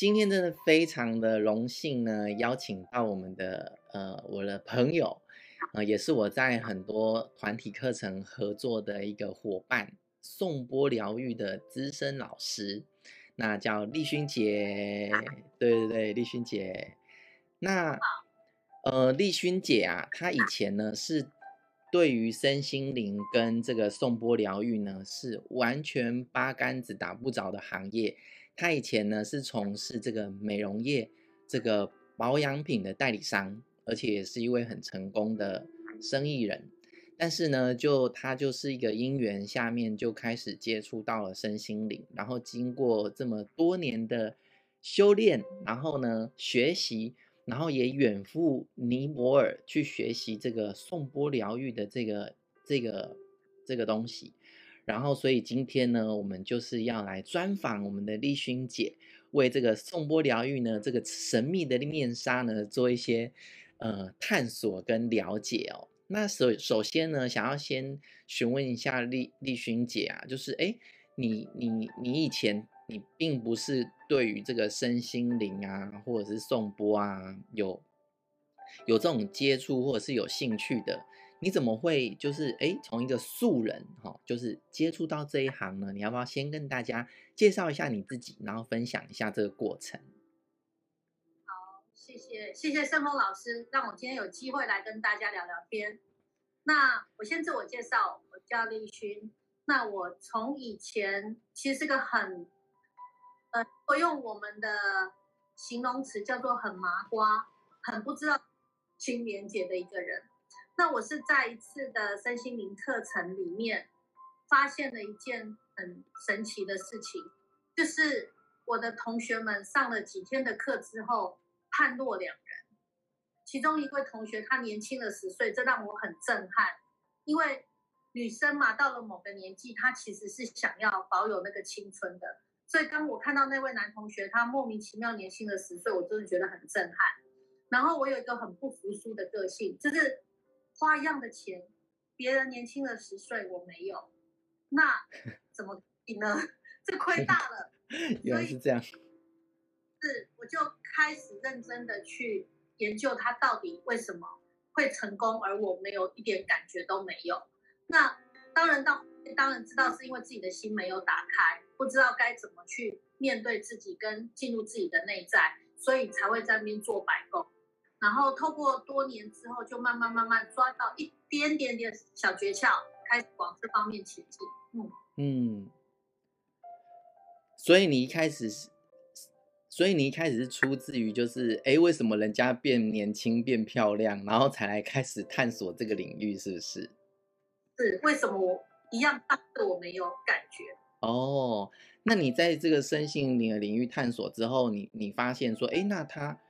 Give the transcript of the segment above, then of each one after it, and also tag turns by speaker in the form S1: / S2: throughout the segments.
S1: 今天真的非常的荣幸呢，邀请到我们的呃我的朋友，呃也是我在很多团体课程合作的一个伙伴，颂钵疗愈的资深老师，那叫丽勋姐，对对对，丽勋姐，那呃丽勋姐啊，她以前呢是对于身心灵跟这个颂钵疗愈呢是完全八竿子打不着的行业。他以前呢是从事这个美容业、这个保养品的代理商，而且也是一位很成功的生意人。但是呢，就他就是一个因缘下面就开始接触到了身心灵，然后经过这么多年的修炼，然后呢学习，然后也远赴尼泊尔去学习这个颂钵疗愈的这个这个这个东西。然后，所以今天呢，我们就是要来专访我们的丽勋姐，为这个颂钵疗愈呢，这个神秘的面纱呢，做一些呃探索跟了解哦。那首首先呢，想要先询问一下丽丽勋姐啊，就是哎，你你你以前你并不是对于这个身心灵啊，或者是颂钵啊，有有这种接触或者是有兴趣的。你怎么会就是哎，从一个素人哈，就是接触到这一行呢？你要不要先跟大家介绍一下你自己，然后分享一下这个过程？
S2: 好，谢谢谢谢圣峰老师，让我今天有机会来跟大家聊聊天。那我先自我介绍，我叫立勋。那我从以前其实是个很呃，我用我们的形容词叫做很麻瓜，很不知道心连结的一个人。那我是在一次的身心灵课程里面，发现了一件很神奇的事情，就是我的同学们上了几天的课之后，判若两人。其中一位同学他年轻了十岁，这让我很震撼，因为女生嘛，到了某个年纪，她其实是想要保有那个青春的。所以当我看到那位男同学他莫名其妙年轻了十岁，我真的觉得很震撼。然后我有一个很不服输的个性，就是。花一样的钱，别人年轻了十岁，我没有，那 怎么比呢？这亏大了。
S1: 原来是这样。
S2: 是，我就开始认真的去研究他到底为什么会成功，而我没有一点感觉都没有。那当然到当然知道是因为自己的心没有打开，不知道该怎么去面对自己跟进入自己的内在，所以才会在那边做白工。然后透过多年之后，就慢慢慢慢抓到一点点点小诀窍，开始往这方面前进。嗯嗯，
S1: 所以你一开始是，所以你一开始是出自于就是，哎，为什么人家变年轻变漂亮，然后才来开始探索这个领域，是不是？
S2: 是，为什么我一样大的我没有感觉？
S1: 哦，那你在这个身心灵的领域探索之后，你你发现说，哎，那他。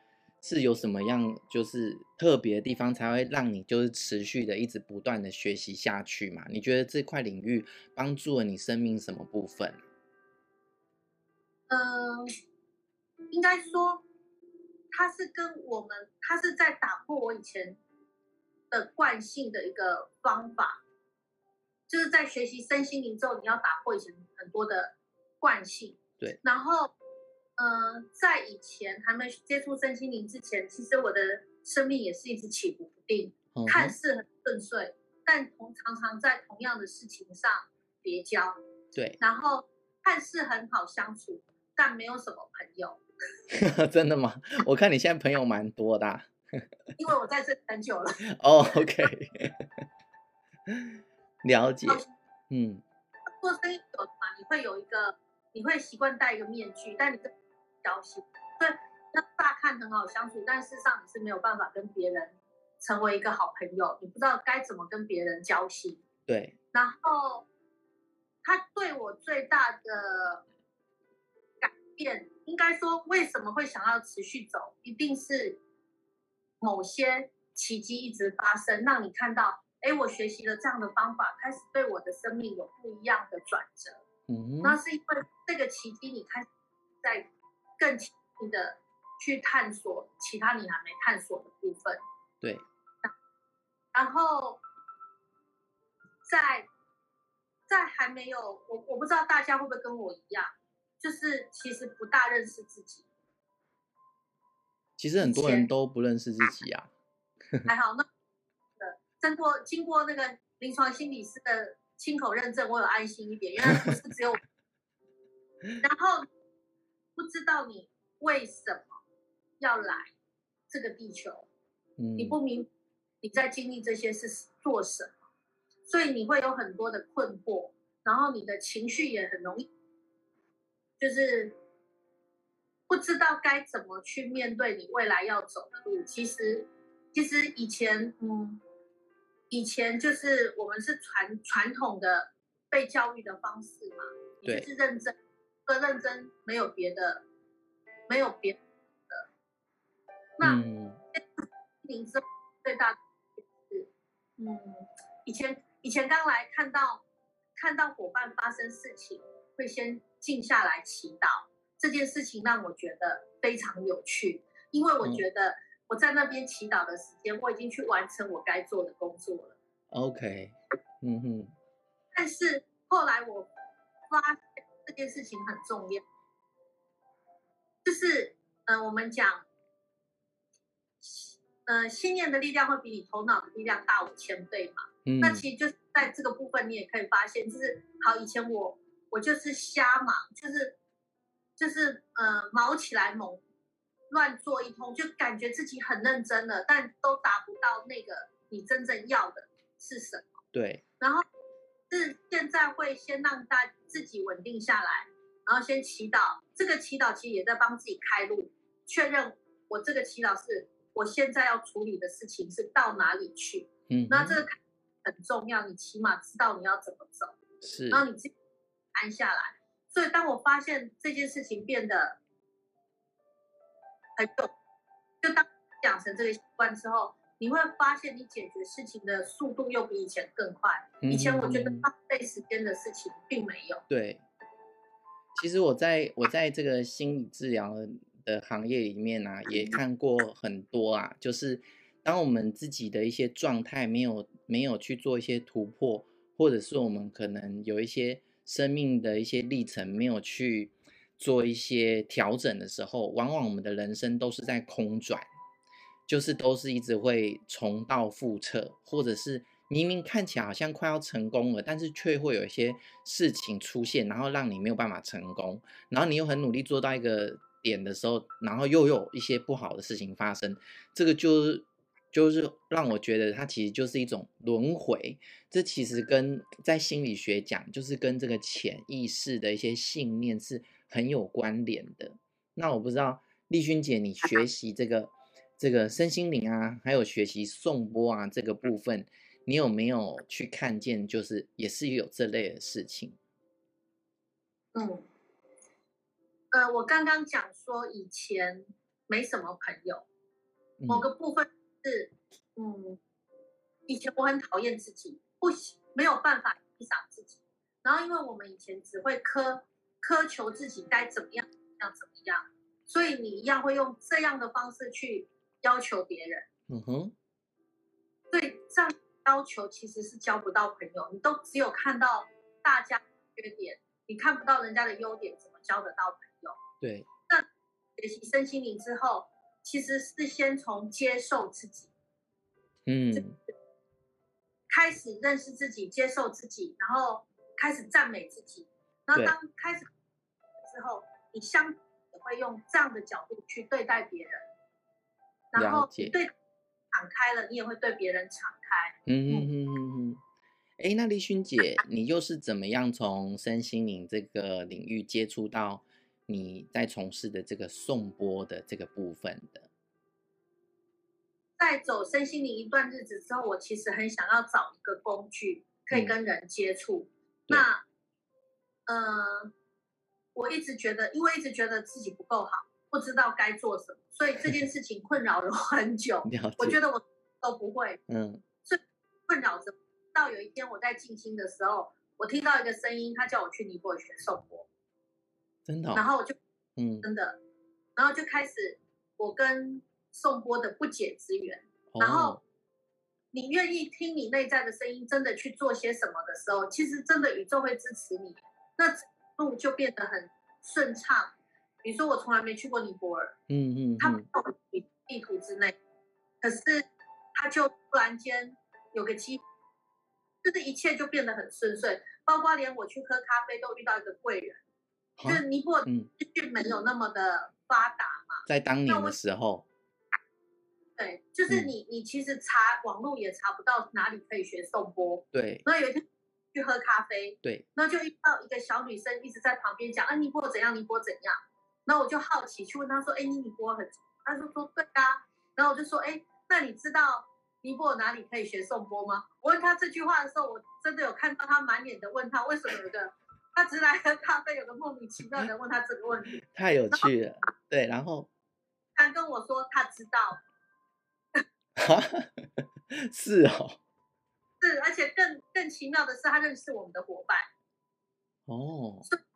S1: 是有什么样就是特别的地方，才会让你就是持续的一直不断的学习下去嘛？你觉得这块领域帮助了你生命什么部分？
S2: 嗯、呃，应该说，它是跟我们，它是在打破我以前的惯性的一个方法，就是在学习身心灵之后，你要打破以前很多的惯性。
S1: 对，
S2: 然后。嗯、呃，在以前还没接触身心灵之前，其实我的生命也是一直起伏不定，嗯、看似很顺遂，但同常常在同样的事情上叠交。
S1: 对，
S2: 然后看似很好相处，但没有什么朋友。
S1: 真的吗？我看你现在朋友蛮多的、啊。
S2: 因为我在这很久了。
S1: 哦、oh,，OK，了解。嗯，
S2: 做生意有嘛？你会有一个，你会习惯戴一个面具，但你这。交心，对，那乍看很好相处，但事实上你是没有办法跟别人成为一个好朋友，你不知道该怎么跟别人交心。
S1: 对，
S2: 然后他对我最大的改变，应该说为什么会想要持续走，一定是某些奇迹一直发生，让你看到，哎，我学习了这样的方法，开始对我的生命有不一样的转折。嗯，那是因为这个奇迹，你开始在。更轻易的去探索其他你还没探索的部分。
S1: 对。
S2: 然后在在还没有我我不知道大家会不会跟我一样，就是其实不大认识自己，
S1: 其实很多人都不认识自己啊。
S2: 还好，那经过经过那个临床心理师的亲口认证，我有安心一点，因为不是只有。然后不知道你为什么要来这个地球，嗯，你不明你在经历这些是做什么，所以你会有很多的困惑，然后你的情绪也很容易，就是不知道该怎么去面对你未来要走的路。其实，其实以前，嗯，以前就是我们是传传统的被教育的方式嘛，你就是认真。认真没有别的，没有别的。那灵之最大的是，嗯，以前以前刚来看到看到伙伴发生事情，会先静下来祈祷。这件事情让我觉得非常有趣，因为我觉得我在那边祈祷的时间，我已经去完成我该做的工作了。
S1: OK，嗯哼。
S2: 但是后来我发现。这件事情很重要，就是，呃，我们讲，呃，信念的力量会比你头脑的力量大五千倍嘛。嗯。那其实就是在这个部分，你也可以发现，就是好，以前我我就是瞎忙，就是就是呃，毛起来猛乱做一通，就感觉自己很认真了，但都达不到那个你真正要的是什么。
S1: 对。
S2: 然后。是现在会先让大自己稳定下来，然后先祈祷。这个祈祷其实也在帮自己开路，确认我这个祈祷是我现在要处理的事情是到哪里去。嗯，那这个很重要，你起码知道你要怎么走。
S1: 是，
S2: 然后你自己安下来。所以当我发现这件事情变得很重，就当养成这个习惯之后。你会发现，你解决事情的速度又比以前更快。以前我觉得浪费时间的事情并没有。
S1: 对，其实我在我在这个心理治疗的行业里面啊，也看过很多啊，就是当我们自己的一些状态没有没有去做一些突破，或者是我们可能有一些生命的一些历程没有去做一些调整的时候，往往我们的人生都是在空转。就是都是一直会重蹈覆辙，或者是明明看起来好像快要成功了，但是却会有一些事情出现，然后让你没有办法成功。然后你又很努力做到一个点的时候，然后又有一些不好的事情发生。这个就是就是让我觉得它其实就是一种轮回。这其实跟在心理学讲，就是跟这个潜意识的一些信念是很有关联的。那我不知道丽君姐，你学习这个。这个身心灵啊，还有学习颂钵啊，这个部分，你有没有去看见？就是也是有这类的事情。
S2: 嗯，呃，我刚刚讲说以前没什么朋友，某个部分是，嗯，以前我很讨厌自己，不没有办法欣赏自己，然后因为我们以前只会苛苛求自己该怎么样，要怎么样，所以你一样会用这样的方式去。要求别人，嗯哼，对，这样要求其实是交不到朋友。你都只有看到大家的缺点，你看不到人家的优点，怎么交得到朋友？
S1: 对。
S2: 那学习身心灵之后，其实是先从接受自己，嗯，开始认识自己，接受自己，然后开始赞美自己。然后当开始之后，你相也会用这样的角度去对待别人。然后对敞开了，你也会对别人敞开。嗯嗯嗯嗯
S1: 嗯。哎，那丽勋姐，你又是怎么样从身心灵这个领域接触到你在从事的这个颂钵的这个部分的？
S2: 在走身心灵一段日子之后，我其实很想要找一个工具可以跟人接触。嗯、那，呃，我一直觉得，因为一直觉得自己不够好。不知道该做什么，所以这件事情困扰了我很久。我觉得我都不会，嗯，所以困扰着。到有一天我在静心的时候，我听到一个声音，他叫我去尼泊尔学颂钵，
S1: 真的、哦。
S2: 然后我就，嗯，真的，然后就开始我跟颂钵的不解之缘。然后你愿意听你内在的声音，真的去做些什么的时候，其实真的宇宙会支持你，那路就变得很顺畅。比如说，我从来没去过尼泊尔，嗯嗯，他们地图之内，可是他就突然间有个机，就是一切就变得很顺遂，包括连我去喝咖啡都遇到一个贵人，啊、就是尼泊尔资讯没有那么的发达嘛，
S1: 在当年的时候。
S2: 对，就是你，你其实查网络也查不到哪里可以学颂钵。
S1: 对。
S2: 然后有一天去喝咖啡。
S1: 对。
S2: 然后就遇到一个小女生一直在旁边讲，啊，尼泊尔怎样，尼泊尔怎样。然后我就好奇去问他说，哎，你尼泊尔很？他就说对啊。然后我就说，哎，那你知道尼泊尔哪里可以学颂钵吗？我问他这句话的时候，我真的有看到他满脸的问他，为什么有个他直来喝咖啡，有个莫名其妙的问他这个问题？
S1: 太有趣了。对，然后
S2: 他跟我说他知道。
S1: 是哦，
S2: 是，而且更更奇妙的是，他认识我们的伙伴
S1: 哦，
S2: 所以会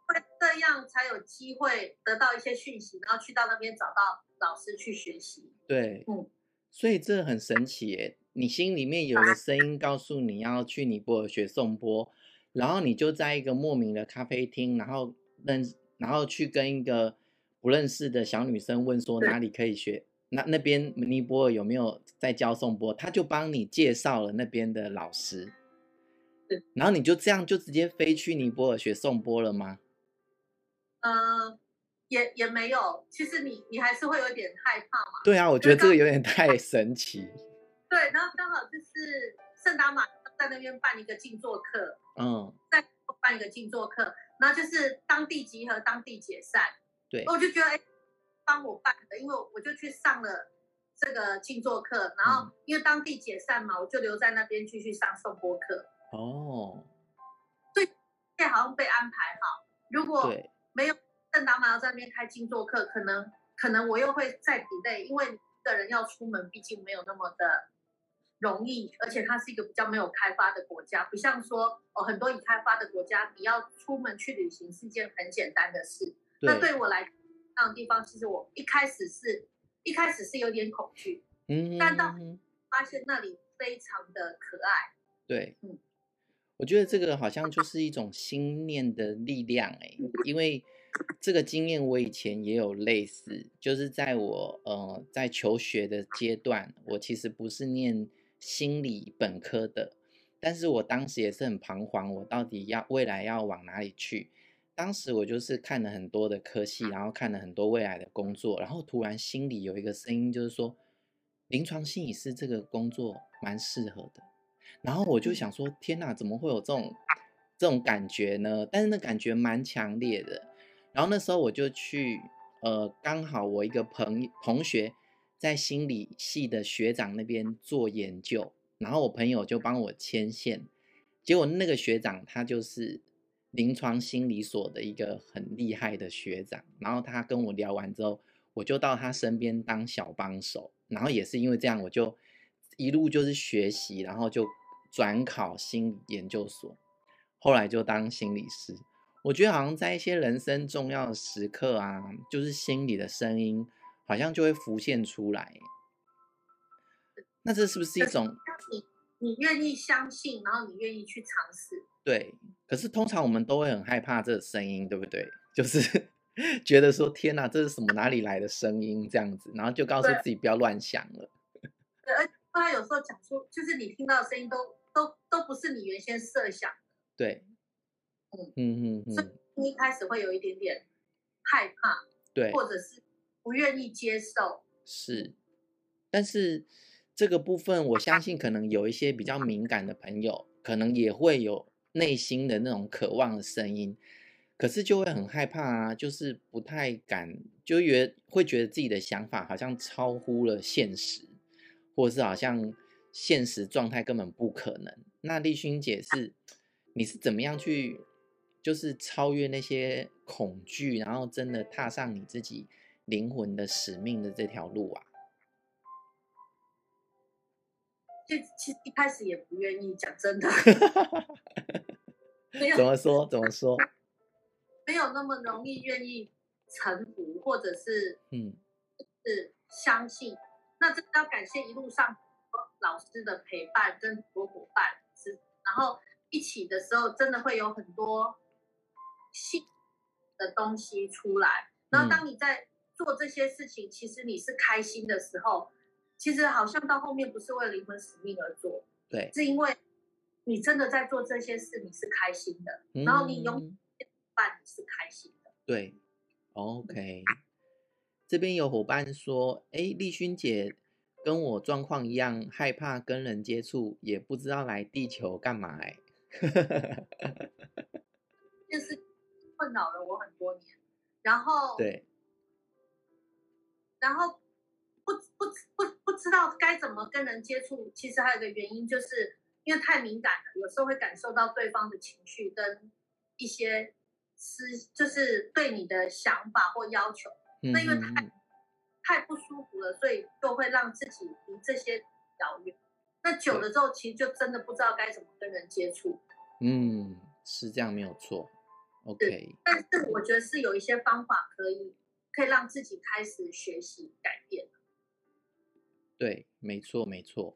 S2: 这样才有机会得到一些讯息，然后去到那边找到老师去学习。
S1: 对，嗯，所以这很神奇耶！你心里面有个声音告诉你要去尼泊尔学颂钵，然后你就在一个莫名的咖啡厅，然后认，然后去跟一个不认识的小女生问说哪里可以学。那那边尼泊尔有没有在教颂钵？他就帮你介绍了那边的老师，然后你就这样就直接飞去尼泊尔学颂钵了吗？
S2: 呃，也也没有，其实你你还是会有点害怕嘛。
S1: 对啊，我觉得这个有点太神奇。
S2: 对，然后刚好就是圣达玛在那边办一个静坐课，
S1: 嗯，
S2: 在办一个静坐课，然后就是当地集合，当地解散。
S1: 对，
S2: 我就觉得哎。帮我办的，因为我就去上了这个静坐课，然后因为当地解散嘛，我就留在那边继续上颂钵课。
S1: 哦，
S2: 所以现在好像被安排好。如果没有圣达玛要在那边开静坐课，可能可能我又会再 delay，因为一个人要出门，毕竟没有那么的容易，而且它是一个比较没有开发的国家，不像说哦很多已开发的国家，你要出门去旅行是件很简单的事。那对我来。那种地方，其实我一开始是一开始是有点恐惧，嗯，但到发现那里非常的可爱。
S1: 对，嗯，我觉得这个好像就是一种心念的力量，哎，因为这个经验我以前也有类似，就是在我呃在求学的阶段，我其实不是念心理本科的，但是我当时也是很彷徨，我到底要未来要往哪里去？当时我就是看了很多的科系，然后看了很多未来的工作，然后突然心里有一个声音，就是说，临床心理师这个工作蛮适合的。然后我就想说，天哪，怎么会有这种这种感觉呢？但是那感觉蛮强烈的。然后那时候我就去，呃，刚好我一个朋同学在心理系的学长那边做研究，然后我朋友就帮我牵线，结果那个学长他就是。临床心理所的一个很厉害的学长，然后他跟我聊完之后，我就到他身边当小帮手，然后也是因为这样，我就一路就是学习，然后就转考心理研究所，后来就当心理师。我觉得好像在一些人生重要的时刻啊，就是心里的声音好像就会浮现出来。那这是不是一种？
S2: 你你愿意相信，然后你愿意去尝试。
S1: 对，可是通常我们都会很害怕这个声音，对不对？就是 觉得说天哪，这是什么哪里来的声音这样子，然后就告诉自己不要乱想了。
S2: 对，而且他有时候讲出，就是你听到的声音都都都不是你原先设想的。
S1: 对，嗯嗯嗯，
S2: 所以一开始会有一点点害怕，
S1: 对，
S2: 或者是不愿意接受。
S1: 是，但是这个部分，我相信可能有一些比较敏感的朋友，可能也会有。内心的那种渴望的声音，可是就会很害怕啊，就是不太敢，就觉会觉得自己的想法好像超乎了现实，或者是好像现实状态根本不可能。那丽勋姐是，你是怎么样去，就是超越那些恐惧，然后真的踏上你自己灵魂的使命的这条路啊？
S2: 就其实一开始也不愿意讲真的。
S1: 怎么说？怎么说？
S2: 没有那么容易愿意臣服，或者是
S1: 嗯，
S2: 是相信。那真的要感谢一路上老师的陪伴跟很多伙伴，是然后一起的时候，真的会有很多新的东西出来。然后当你在做这些事情，其实你是开心的时候，其实好像到后面不是为了灵魂使命而做，
S1: 对，
S2: 是因为你真的在做这些事，你是开心的，嗯、然后你用伴你是开心的，
S1: 对，OK。这边有伙伴说，哎，丽勋姐跟我状况一样，害怕跟人接触，也不知道来地球干嘛哎，
S2: 就是困扰了我很多年，然后
S1: 对。
S2: 然后不不不不知道该怎么跟人接触，其实还有一个原因，就是因为太敏感了，有时候会感受到对方的情绪跟一些思，就是对你的想法或要求。嗯、那因为太太不舒服了，所以就会让自己离这些遥远。那久了之后，其实就真的不知道该怎么跟人接触。
S1: 嗯，是这样，没有错。OK，
S2: 但是我觉得是有一些方法可以。可以让自己开始学习改变。
S1: 对，没错，没错。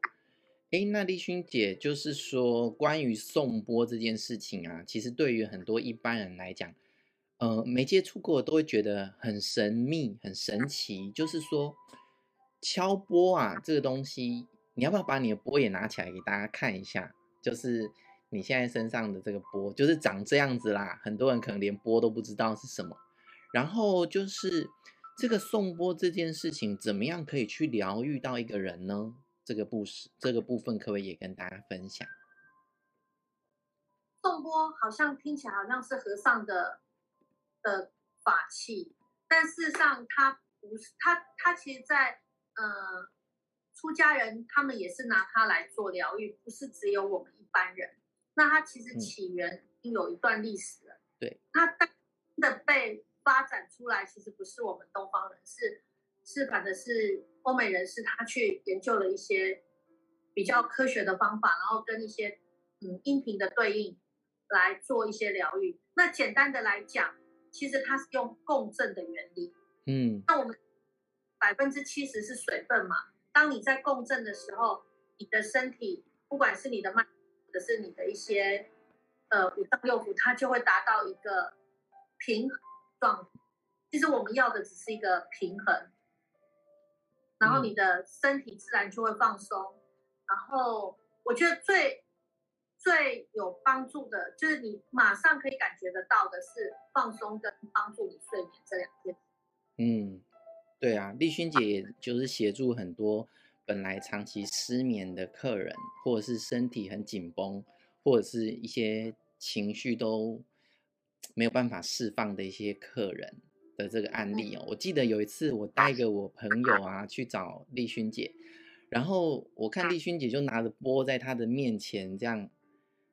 S1: 哎，那丽勋姐就是说，关于颂钵这件事情啊，其实对于很多一般人来讲，呃，没接触过都会觉得很神秘、很神奇。就是说，敲钵啊，这个东西，你要不要把你的钵也拿起来给大家看一下？就是你现在身上的这个钵，就是长这样子啦。很多人可能连钵都不知道是什么。然后就是这个颂钵这件事情，怎么样可以去疗愈到一个人呢？这个部事，这个部分可不可以也跟大家分享？
S2: 颂钵好像听起来好像是和尚的的法器，但事实上他不是，他他其实在呃出家人他们也是拿它来做疗愈，不是只有我们一般人。那它其实起源已经有一段历史了，
S1: 嗯、对，
S2: 它真的被。发展出来其实不是我们东方人，是是反的是欧美人士，他去研究了一些比较科学的方法，然后跟一些嗯音频的对应来做一些疗愈。那简单的来讲，其实它是用共振的原理。
S1: 嗯，
S2: 那我们百分之七十是水分嘛，当你在共振的时候，你的身体不管是你的脉，或者是你的一些呃五脏六腑，它就会达到一个平衡。状，其实我们要的只是一个平衡，然后你的身体自然就会放松。嗯、然后我觉得最最有帮助的，就是你马上可以感觉得到的是放松跟帮助你睡眠这两件。
S1: 嗯，对啊，丽勋姐也就是协助很多本来长期失眠的客人，或者是身体很紧绷，或者是一些情绪都。没有办法释放的一些客人的这个案例哦，我记得有一次我带个我朋友啊去找丽勋姐，然后我看丽勋姐就拿着钵在她的面前这样，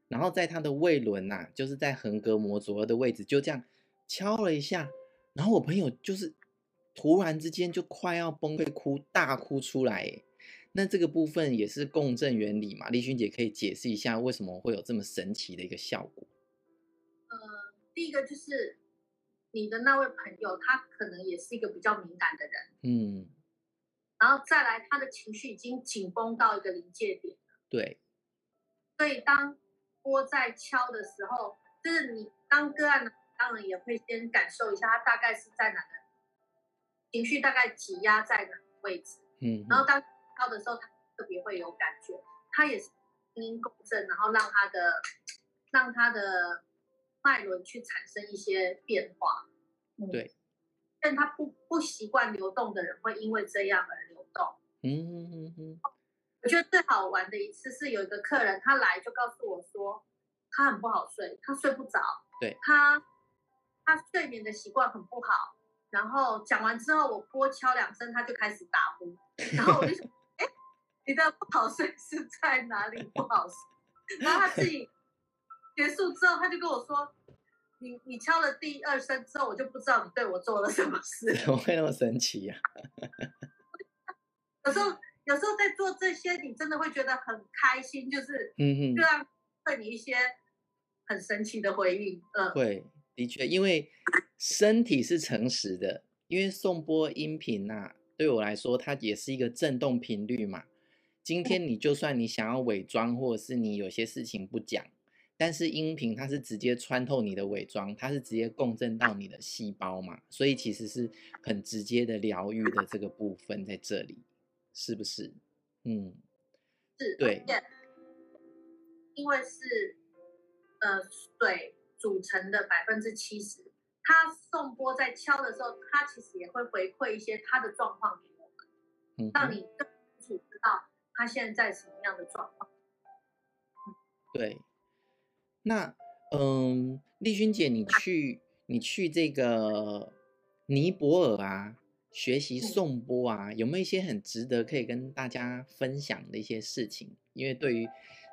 S1: 然后在他的胃轮呐，就是在横膈膜左右的位置就这样敲了一下，然后我朋友就是突然之间就快要崩溃哭大哭出来，那这个部分也是共振原理嘛？丽君姐可以解释一下为什么会有这么神奇的一个效果？
S2: 第一个就是你的那位朋友，他可能也是一个比较敏感的人，
S1: 嗯，
S2: 然后再来，他的情绪已经紧绷到一个临界点了，
S1: 对，
S2: 所以当钵在敲的时候，就是你当个案，当然也会先感受一下他大概是在哪个情绪，大概挤压在哪个位置，
S1: 嗯，
S2: 然后当敲的时候，他特别会有感觉，他也是声音共振，然后让他的让他的。脉轮去产生一些变化，
S1: 嗯、对，
S2: 但他不不习惯流动的人会因为这样而流动。
S1: 嗯嗯嗯，
S2: 我觉得最好玩的一次是有一个客人，他来就告诉我说，他很不好睡，他睡不着，
S1: 对，
S2: 他他睡眠的习惯很不好。然后讲完之后，我拨敲两声，他就开始打呼。然后我就说，哎，你的不好睡是在哪里不好睡？然后他自己。结束之后，他就跟我说：“你你敲了第二声之后，我就不知道你对我做了什么事。
S1: 怎么会那么神奇呀、
S2: 啊？有时候有时候在做这些，你真的会觉得很开心，就是
S1: 嗯哼，
S2: 就让对你一些很神奇的回应。嗯，
S1: 会的确，因为身体是诚实的，因为颂钵音频呐、啊，对我来说，它也是一个震动频率嘛。今天你就算你想要伪装，或者是你有些事情不讲。”但是音频它是直接穿透你的伪装，它是直接共振到你的细胞嘛，所以其实是很直接的疗愈的这个部分在这里，是不是？嗯，
S2: 是，
S1: 对，
S2: 因为是呃水组成的百分之七十，它颂钵在敲的时候，它其实也会回馈一些它的状况给我们，让你更清楚知道它现在在什么样的状况。
S1: 对，那嗯，丽君姐，你去你去这个尼泊尔啊，学习颂钵啊，有没有一些很值得可以跟大家分享的一些事情？因为对于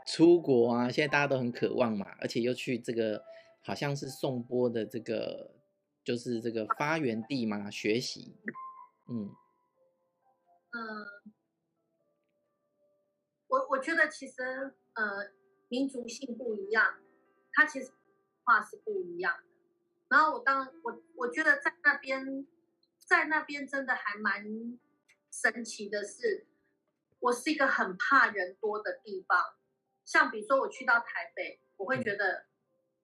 S1: 出国啊，现在大家都很渴望嘛，而且又去这个好像是颂钵的这个就是这个发源地嘛，学习，嗯
S2: 嗯，我我觉得其实呃。民族性不一样，它其实话是不一样的。然后我当我我觉得在那边，在那边真的还蛮神奇的是，我是一个很怕人多的地方。像比如说我去到台北，我会觉得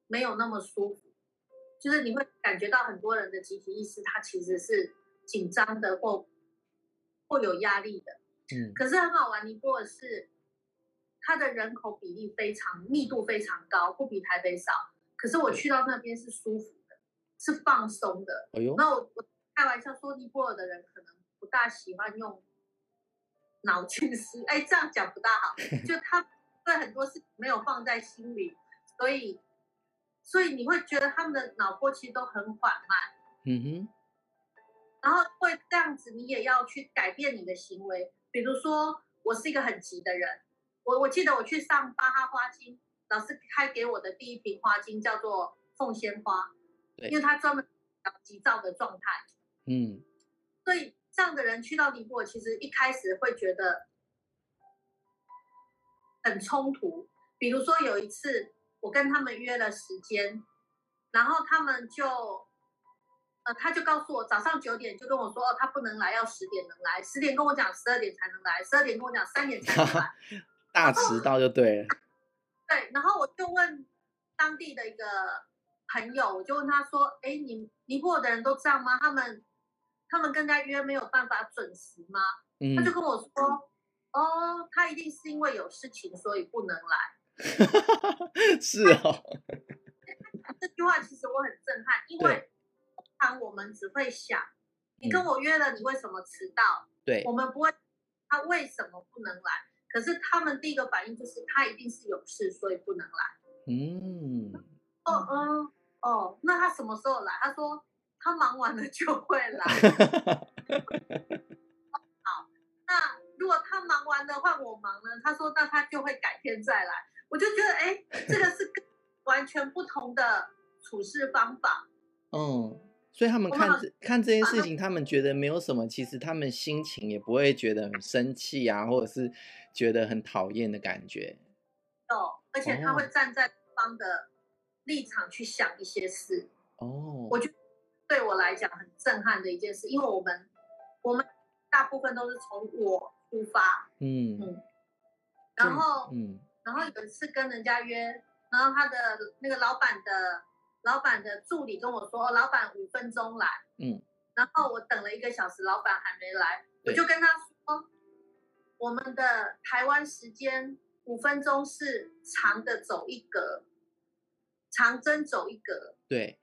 S2: 没有那么舒服，就是你会感觉到很多人的集体意识，它其实是紧张的或或有压力的。
S1: 嗯，
S2: 可是很好玩，尼泊尔是。它的人口比例非常密度非常高，不比台北少。可是我去到那边是舒服的，是放松的。
S1: 哎呦，
S2: 那我我开玩笑说，尼泊尔的人可能不大喜欢用脑去思，哎，这样讲不大好。就他对很多事情没有放在心里，所以所以你会觉得他们的脑波其实都很缓慢。
S1: 嗯哼。
S2: 然后会这样子，你也要去改变你的行为。比如说，我是一个很急的人。我我记得我去上巴哈花精，老师开给我的第一瓶花精叫做凤仙花，因为它专门急躁的状态。
S1: 嗯，
S2: 所以这样的人去到尼泊尔，其实一开始会觉得很冲突。比如说有一次，我跟他们约了时间，然后他们就。呃他就告诉我，早上九点就跟我说，哦，他不能来，要十点能来。十点跟我讲，十二点才能来。十二点跟我讲，三点才能来。
S1: 大迟到就对了。
S2: 对，然后我就问当地的一个朋友，我就问他说，哎，你尼泊尔的人都这样吗？他们他们跟他约没有办法准时吗？
S1: 嗯。
S2: 他就跟我说，哦，他一定是因为有事情，所以不能来。
S1: 是哦。
S2: 这句话其实我很震撼，因为常。我们只会想，你跟我约了，你为什么迟到？
S1: 对，
S2: 我们不会，他为什么不能来？可是他们第一个反应就是他一定是有事，所以不能来。
S1: 嗯，
S2: 哦，嗯，哦，那他什么时候来？他说他忙完了就会来。好，那如果他忙完了换我忙呢？他说那他就会改天再来。我就觉得，哎，这个是 完全不同的处事方法。
S1: 嗯。所以他们看这看这件事情，他们觉得没有什么，其实他们心情也不会觉得很生气啊，或者是觉得很讨厌的感觉。
S2: 哦，而且他会站在对方的立场去想一些事。
S1: 哦，
S2: 我觉得对我来讲很震撼的一件事，因为我们我们大部分都是从我出发。
S1: 嗯嗯。
S2: 然后嗯，然后有一次跟人家约，然后他的那个老板的。老板的助理跟我说：“哦，老板五分钟来。”
S1: 嗯，
S2: 然后我等了一个小时，老板还没来，我就跟他说：“我们的台湾时间五分钟是长的走一格，长针走一格。
S1: 对，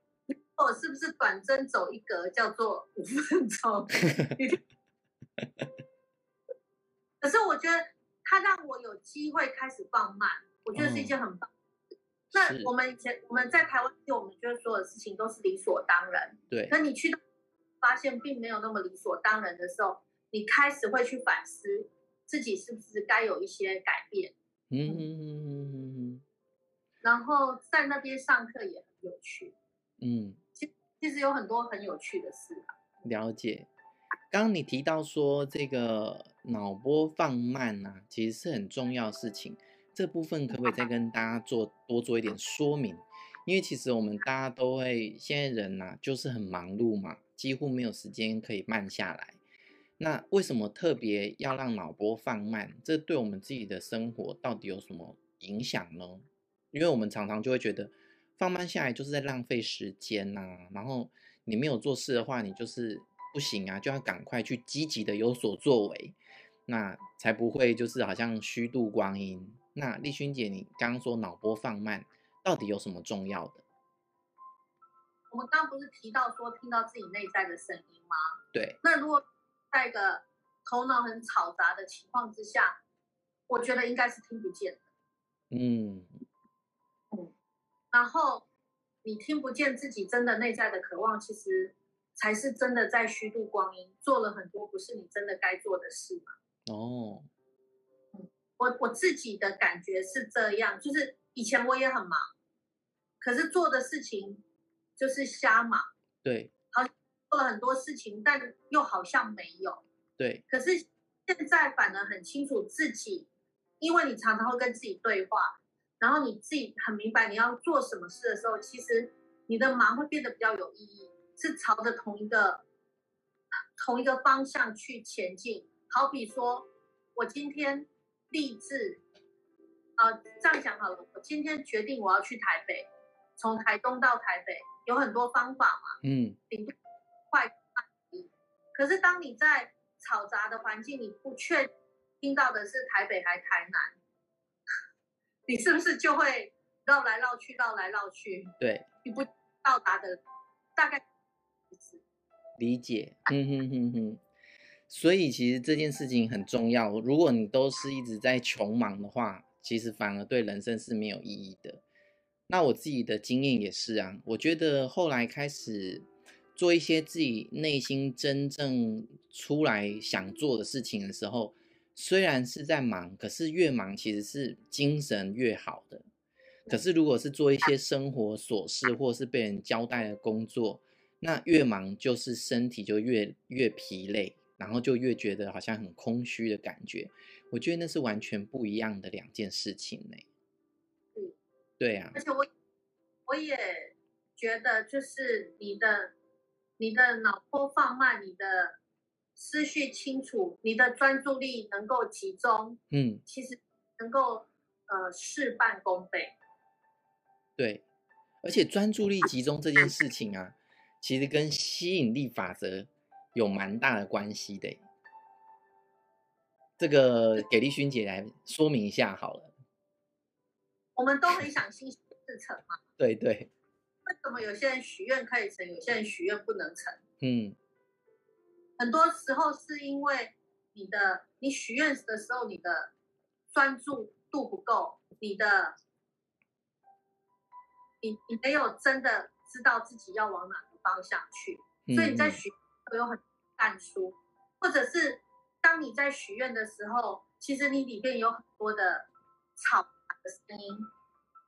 S2: 我是不是短针走一格叫做五分钟？可是我觉得他让我有机会开始放慢，我觉得是一件很棒。嗯”那我们以前我们在台湾，就我们觉得所有事情都是理所当然。
S1: 对。
S2: 可你去到发现并没有那么理所当然的时候，你开始会去反思自己是不是该有一些改变。
S1: 嗯嗯嗯嗯嗯。
S2: 然后在那边上课也很有趣。
S1: 嗯。
S2: 其其实有很多很有趣的事啊。
S1: 了解。刚刚你提到说这个脑波放慢啊，其实是很重要的事情。这部分可不可以再跟大家做多做一点说明？因为其实我们大家都会，现在人呐、啊、就是很忙碌嘛，几乎没有时间可以慢下来。那为什么特别要让脑波放慢？这对我们自己的生活到底有什么影响呢？因为我们常常就会觉得放慢下来就是在浪费时间呐、啊，然后你没有做事的话，你就是不行啊，就要赶快去积极的有所作为，那才不会就是好像虚度光阴。那丽薰姐，你刚刚说脑波放慢，到底有什么重要的？
S2: 我们刚刚不是提到说听到自己内在的声音吗？
S1: 对。
S2: 那如果在一个头脑很嘈杂的情况之下，我觉得应该是听不见的。
S1: 嗯。
S2: 嗯。然后你听不见自己真的内在的渴望，其实才是真的在虚度光阴，做了很多不是你真的该做的事嘛。
S1: 哦。
S2: 嗯，我我自己的感觉是这样，就是以前我也很忙，可是做的事情。就是瞎忙，
S1: 对，
S2: 好像做了很多事情，但又好像没有，
S1: 对。
S2: 可是现在反而很清楚自己，因为你常常会跟自己对话，然后你自己很明白你要做什么事的时候，其实你的忙会变得比较有意义，是朝着同一个同一个方向去前进。好比说，我今天立志，呃，这样讲好了，我今天决定我要去台北，从台东到台北。有很多方法嘛，
S1: 嗯，
S2: 顶多快。可是当你在嘈杂的环境，你不确听到的是台北还台南，你是不是就会绕来绕去，绕来绕去？
S1: 对，
S2: 你不到达的大概
S1: 理解，嗯哼哼哼。所以其实这件事情很重要。如果你都是一直在穷忙的话，其实反而对人生是没有意义的。那我自己的经验也是啊，我觉得后来开始做一些自己内心真正出来想做的事情的时候，虽然是在忙，可是越忙其实是精神越好的。可是如果是做一些生活琐事或是被人交代的工作，那越忙就是身体就越越疲累，然后就越觉得好像很空虚的感觉。我觉得那是完全不一样的两件事情呢。对呀、啊，
S2: 而且我我也觉得，就是你的你的脑波放慢，你的思绪清楚，你的专注力能够集中，
S1: 嗯，
S2: 其实能够呃事半功倍。
S1: 对，而且专注力集中这件事情啊，其实跟吸引力法则有蛮大的关系的。这个给丽薰姐来说明一下好了。
S2: 我们都很想心想事成嘛。
S1: 对对。
S2: 为什么有些人许愿可以成，有些人许愿不能成？
S1: 嗯。
S2: 很多时候是因为你的，你许愿的时候，你的专注度不够，你的，你你没有真的知道自己要往哪个方向去，嗯、所以你在许都有很淡疏，或者是当你在许愿的时候，其实你里面有很多的吵的。声音，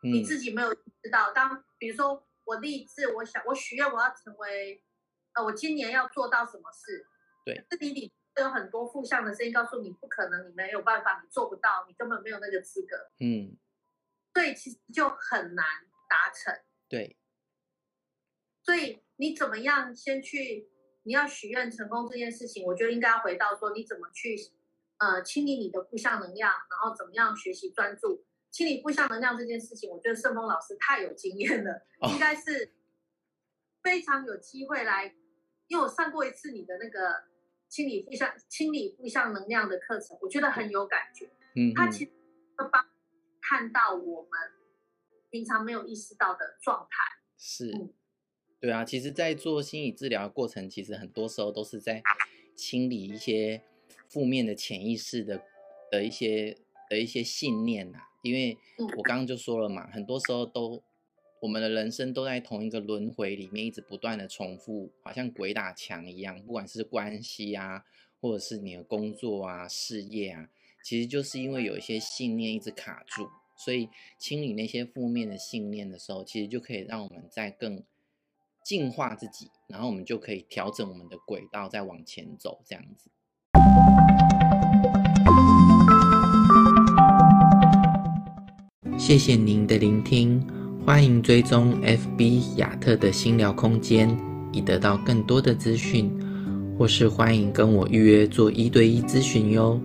S2: 你自己没有知道。当比如说我立志，我想我许愿我要成为，呃，我今年要做到什么事？
S1: 对，
S2: 这里里会有很多负向的声音告诉你不可能，你没有办法，你做不到，你根本没有那个资格。
S1: 嗯，
S2: 所以其实就很难达成。
S1: 对，
S2: 所以你怎么样先去？你要许愿成功这件事情，我觉得应该要回到说你怎么去，呃，清理你的负向能量，然后怎么样学习专注。清理负向能量这件事情，我觉得盛峰老师太有经验了，哦、应该是非常有机会来，因为我上过一次你的那个清理负向、清理负向能量的课程，我觉得很有感觉。
S1: 嗯，
S2: 它其实会帮看到我们平常没有意识到的状态。
S1: 是，嗯、对啊，其实，在做心理治疗的过程，其实很多时候都是在清理一些负面的潜意识的的一些的一些信念呐、啊。因为我刚刚就说了嘛，很多时候都我们的人生都在同一个轮回里面，一直不断的重复，好像鬼打墙一样。不管是关系啊，或者是你的工作啊、事业啊，其实就是因为有一些信念一直卡住，所以清理那些负面的信念的时候，其实就可以让我们再更净化自己，然后我们就可以调整我们的轨道，再往前走，这样子。谢谢您的聆听，欢迎追踪 FB 亚特的新聊空间，以得到更多的资讯，或是欢迎跟我预约做一对一咨询哟。